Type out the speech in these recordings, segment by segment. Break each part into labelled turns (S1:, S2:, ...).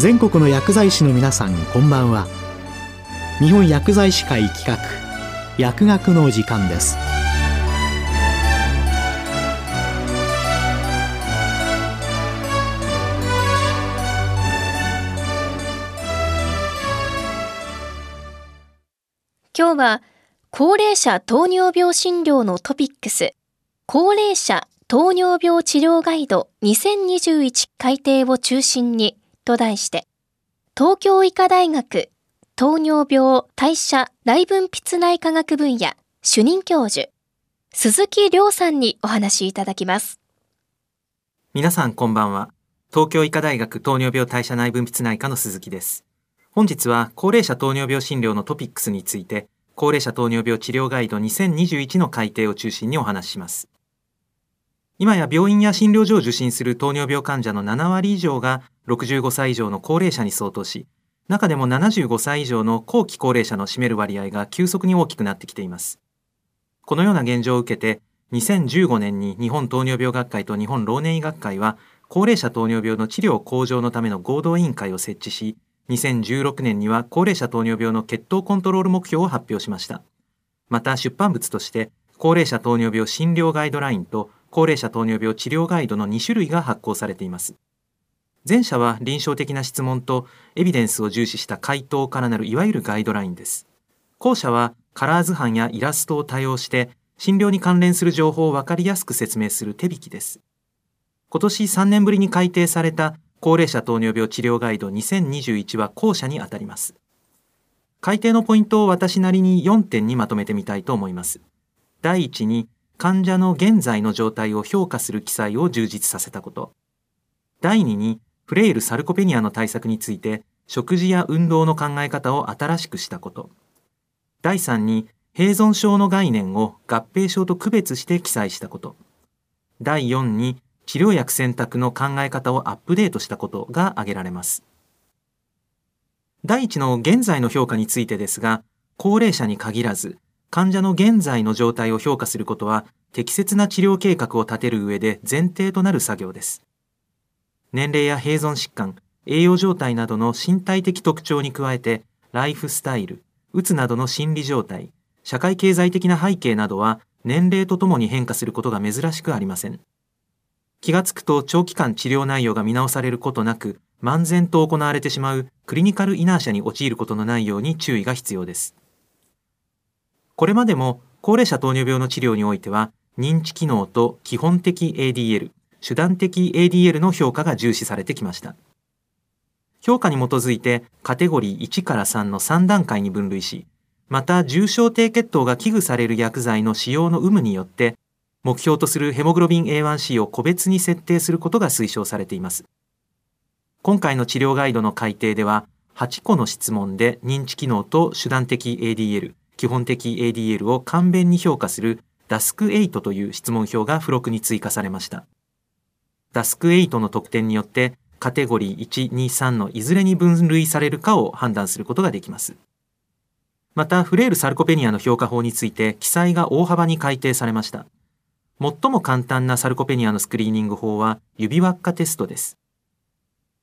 S1: 全国の薬剤師の皆さんこんばんは。日本薬剤師会企画薬学の時間です。
S2: 今日は高齢者糖尿病診療のトピックス。高齢者糖尿病治療ガイド2021改定を中心にと題して、東京医科大学糖尿病代謝内分泌内科学分野主任教授、鈴木亮さんにお話しいただきます。
S3: 皆さんこんばんは。東京医科大学糖尿病代謝内分泌内科の鈴木です。本日は高齢者糖尿病診療のトピックスについて、高齢者糖尿病治療ガイド2021の改定を中心にお話しします。今や病院や診療所を受診する糖尿病患者の7割以上が65歳以上の高齢者に相当し、中でも75歳以上の後期高齢者の占める割合が急速に大きくなってきています。このような現状を受けて、2015年に日本糖尿病学会と日本老年医学会は、高齢者糖尿病の治療向上のための合同委員会を設置し、2016年には高齢者糖尿病の血糖コントロール目標を発表しました。また出版物として、高齢者糖尿病診療ガイドラインと高齢者糖尿病治療ガイドの2種類が発行されています。前者は臨床的な質問とエビデンスを重視した回答からなるいわゆるガイドラインです。後者はカラー図版やイラストを多用して診療に関連する情報をわかりやすく説明する手引きです。今年3年ぶりに改定された高齢者糖尿病治療ガイド2021は後者にあたります。改定のポイントを私なりに4点にまとめてみたいと思います。第1に患者の現在の状態を評価する記載を充実させたこと。第2に、フレイル・サルコペニアの対策について、食事や運動の考え方を新しくしたこと。第3に、併存症の概念を合併症と区別して記載したこと。第4に、治療薬選択の考え方をアップデートしたことが挙げられます。第1の現在の評価についてですが、高齢者に限らず、患者の現在の状態を評価することは適切な治療計画を立てる上で前提となる作業です。年齢や併存疾患、栄養状態などの身体的特徴に加えて、ライフスタイル、うつなどの心理状態、社会経済的な背景などは年齢とともに変化することが珍しくありません。気がつくと長期間治療内容が見直されることなく、漫然と行われてしまうクリニカルイナーシャに陥ることのないように注意が必要です。これまでも高齢者糖尿病の治療においては、認知機能と基本的 ADL、手段的 ADL の評価が重視されてきました。評価に基づいてカテゴリー1から3の3段階に分類し、また重症低血糖が危惧される薬剤の使用の有無によって、目標とするヘモグロビン A1C を個別に設定することが推奨されています。今回の治療ガイドの改定では、8個の質問で認知機能と手段的 ADL、基本的 ADL を簡便に評価する DASK8 という質問票が付録に追加されました。DASK8 の得点によってカテゴリー1、2、3のいずれに分類されるかを判断することができます。また、フレールサルコペニアの評価法について記載が大幅に改定されました。最も簡単なサルコペニアのスクリーニング法は指輪っかテストです。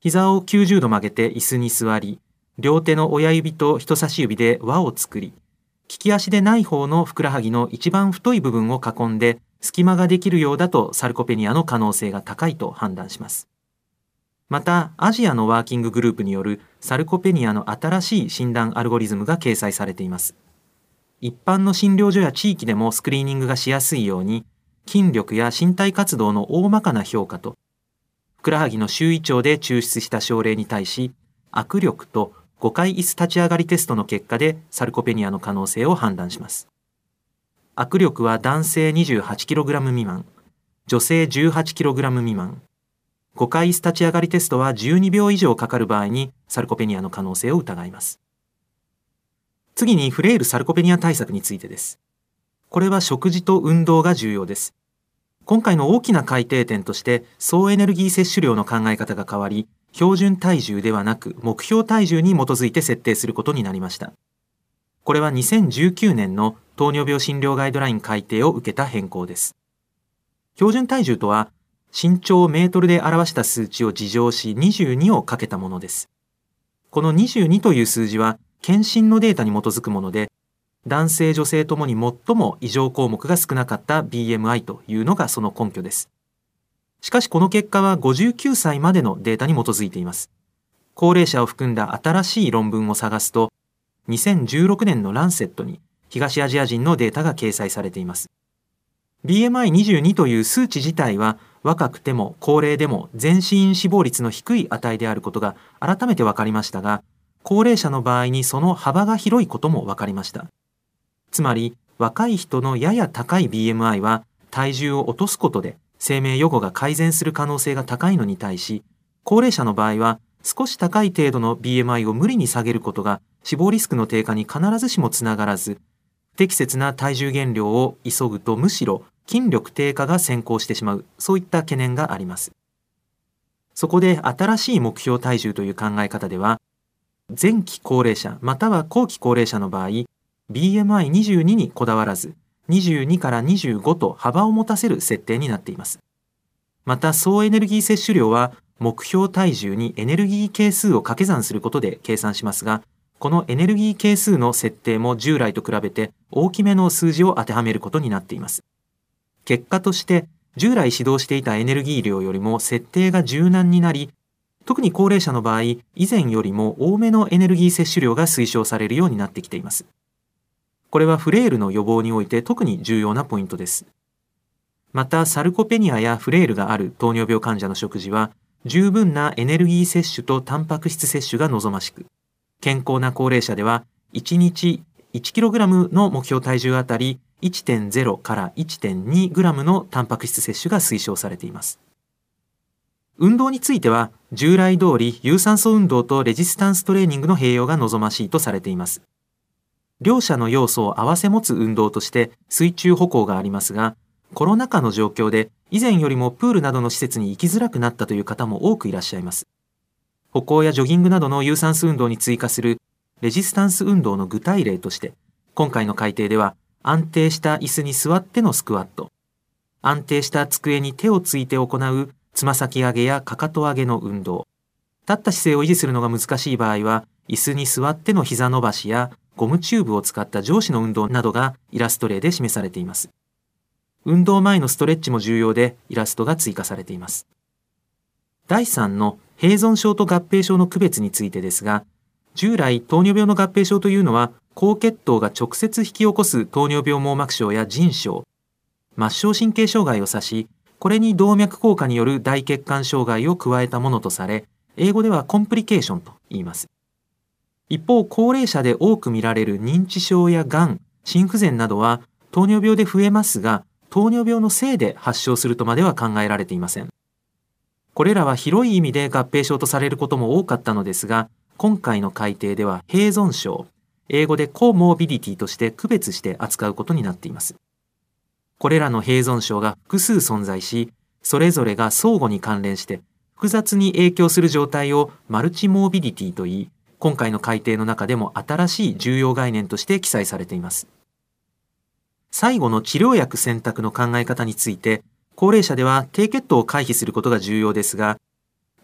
S3: 膝を90度曲げて椅子に座り、両手の親指と人差し指で輪を作り、利き足でない方のふくらはぎの一番太い部分を囲んで隙間ができるようだとサルコペニアの可能性が高いと判断します。また、アジアのワーキンググループによるサルコペニアの新しい診断アルゴリズムが掲載されています。一般の診療所や地域でもスクリーニングがしやすいように、筋力や身体活動の大まかな評価と、ふくらはぎの周囲長で抽出した症例に対し、握力と5回椅子立ち上がりテストの結果でサルコペニアの可能性を判断します。握力は男性 28kg 未満、女性 18kg 未満。5回椅子立ち上がりテストは12秒以上かかる場合にサルコペニアの可能性を疑います。次にフレイルサルコペニア対策についてです。これは食事と運動が重要です。今回の大きな改定点として総エネルギー摂取量の考え方が変わり、標準体重ではなく目標体重に基づいて設定することになりました。これは2019年の糖尿病診療ガイドライン改定を受けた変更です。標準体重とは身長をメートルで表した数値を事乗し22をかけたものです。この22という数字は検診のデータに基づくもので、男性女性ともに最も異常項目が少なかった BMI というのがその根拠です。しかしこの結果は59歳までのデータに基づいています。高齢者を含んだ新しい論文を探すと、2016年のランセットに東アジア人のデータが掲載されています。BMI22 という数値自体は若くても高齢でも全身死亡率の低い値であることが改めて分かりましたが、高齢者の場合にその幅が広いことも分かりました。つまり若い人のやや高い BMI は体重を落とすことで生命予後が改善する可能性が高いのに対し、高齢者の場合は少し高い程度の BMI を無理に下げることが死亡リスクの低下に必ずしもつながらず、不適切な体重減量を急ぐとむしろ筋力低下が先行してしまう、そういった懸念があります。そこで新しい目標体重という考え方では、前期高齢者または後期高齢者の場合、BMI22 にこだわらず、22から25と幅を持たせる設定になっています。また、総エネルギー摂取量は目標体重にエネルギー係数を掛け算することで計算しますが、このエネルギー係数の設定も従来と比べて大きめの数字を当てはめることになっています。結果として従来指導していたエネルギー量よりも設定が柔軟になり、特に高齢者の場合、以前よりも多めのエネルギー摂取量が推奨されるようになってきています。これはフレールの予防において特に重要なポイントです。また、サルコペニアやフレールがある糖尿病患者の食事は、十分なエネルギー摂取とタンパク質摂取が望ましく、健康な高齢者では、1日 1kg の目標体重あたり1.0から 1.2g のタンパク質摂取が推奨されています。運動については、従来通り有酸素運動とレジスタンストレーニングの併用が望ましいとされています。両者の要素を併せ持つ運動として水中歩行がありますが、コロナ禍の状況で以前よりもプールなどの施設に行きづらくなったという方も多くいらっしゃいます。歩行やジョギングなどの有酸素運動に追加するレジスタンス運動の具体例として、今回の改定では安定した椅子に座ってのスクワット、安定した机に手をついて行うつま先上げやかかと上げの運動、立った姿勢を維持するのが難しい場合は、椅子に座っての膝伸ばしやゴムチューブを使った上肢の運動などがイラスト例で示されています。運動前のストレッチも重要でイラストが追加されています。第3の併存症と合併症の区別についてですが、従来糖尿病の合併症というのは高血糖が直接引き起こす糖尿病網膜症や腎症、末梢神経障害を指し、これに動脈硬化による大血管障害を加えたものとされ、英語ではコンプリケーションと言います。一方、高齢者で多く見られる認知症やがん、心不全などは糖尿病で増えますが、糖尿病のせいで発症するとまでは考えられていません。これらは広い意味で合併症とされることも多かったのですが、今回の改定では併存症、英語でコモービディティとして区別して扱うことになっています。これらの併存症が複数存在し、それぞれが相互に関連して複雑に影響する状態をマルチモービディティといい、今回の改定の中でも新しい重要概念として記載されています。最後の治療薬選択の考え方について、高齢者では低血糖を回避することが重要ですが、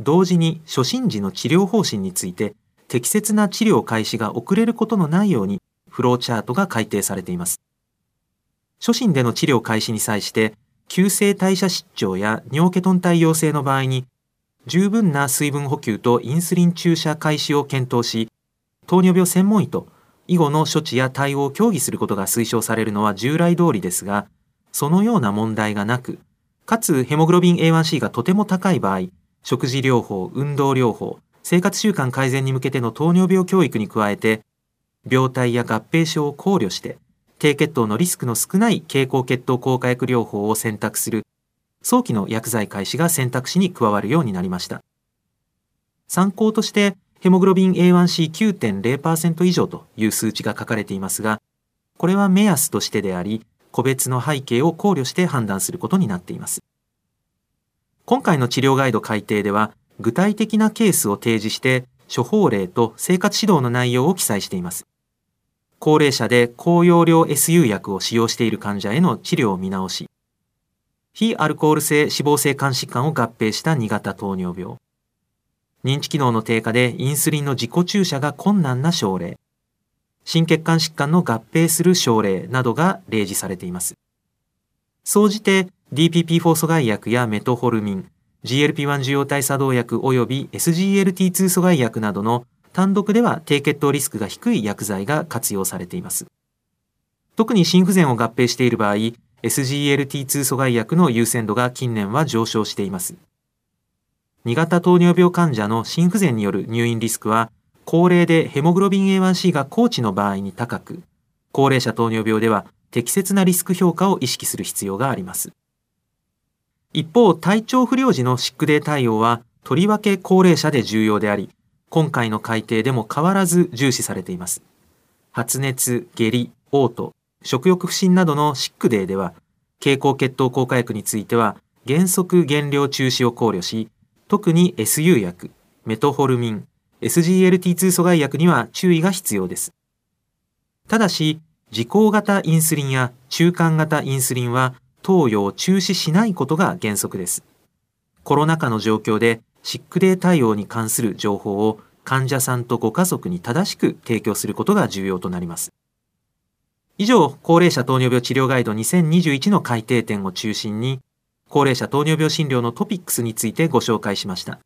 S3: 同時に初診時の治療方針について適切な治療開始が遅れることのないようにフローチャートが改定されています。初診での治療開始に際して、急性代謝失調や尿ケトン体陽性の場合に、十分な水分補給とインスリン注射開始を検討し、糖尿病専門医と以後の処置や対応を協議することが推奨されるのは従来通りですが、そのような問題がなく、かつヘモグロビン A1C がとても高い場合、食事療法、運動療法、生活習慣改善に向けての糖尿病教育に加えて、病態や合併症を考慮して、低血糖のリスクの少ない経口血糖効果薬療法を選択する、早期の薬剤開始が選択肢に加わるようになりました。参考として、ヘモグロビン A1C9.0% 以上という数値が書かれていますが、これは目安としてであり、個別の背景を考慮して判断することになっています。今回の治療ガイド改定では、具体的なケースを提示して、処方例と生活指導の内容を記載しています。高齢者で高容量 SU 薬を使用している患者への治療を見直し、非アルコール性脂肪性肝疾患を合併した2型糖尿病、認知機能の低下でインスリンの自己注射が困難な症例、心血管疾患の合併する症例などが例示されています。総じて DPP4 阻害薬やメトホルミン、GLP-1 受容体作動薬及び SGLT2 阻害薬などの単独では低血糖リスクが低い薬剤が活用されています。特に心不全を合併している場合、SGLT2 阻害薬の優先度が近年は上昇しています。2型糖尿病患者の心不全による入院リスクは、高齢でヘモグロビン A1C が高値の場合に高く、高齢者糖尿病では適切なリスク評価を意識する必要があります。一方、体調不良時のシックデー対応は、とりわけ高齢者で重要であり、今回の改定でも変わらず重視されています。発熱、下痢、嘔吐、食欲不振などのシックデーでは、経口血糖効果薬については、原則減量中止を考慮し、特に SU 薬、メトホルミン、SGLT2 阻害薬には注意が必要です。ただし、自行型インスリンや中間型インスリンは投与を中止しないことが原則です。コロナ禍の状況でシックデー対応に関する情報を患者さんとご家族に正しく提供することが重要となります。以上、高齢者糖尿病治療ガイド2021の改定点を中心に高齢者糖尿病診療のトピックスについてご紹介しました。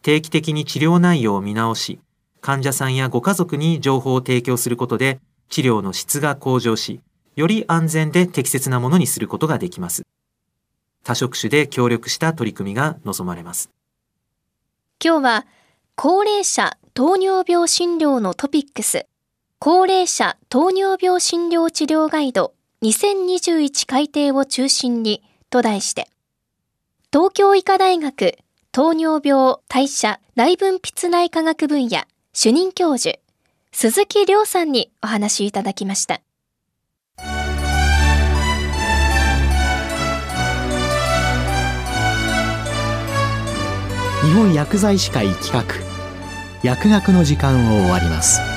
S3: 定期的に治療内容を見直し、患者さんやご家族に情報を提供することで治療の質が向上し、より安全で適切なものにすることができます。多職種で協力した取り組みが望まれます。
S2: 今日は高齢者糖尿病診療のトピックス高齢者糖尿病診療治療ガイド2021改定を中心にと題して、東京医科大学糖尿病代謝内分泌内科学分野主任教授、鈴木亮さんにお話いただきました。
S1: 日本薬剤師会企画薬学の時間を終わります。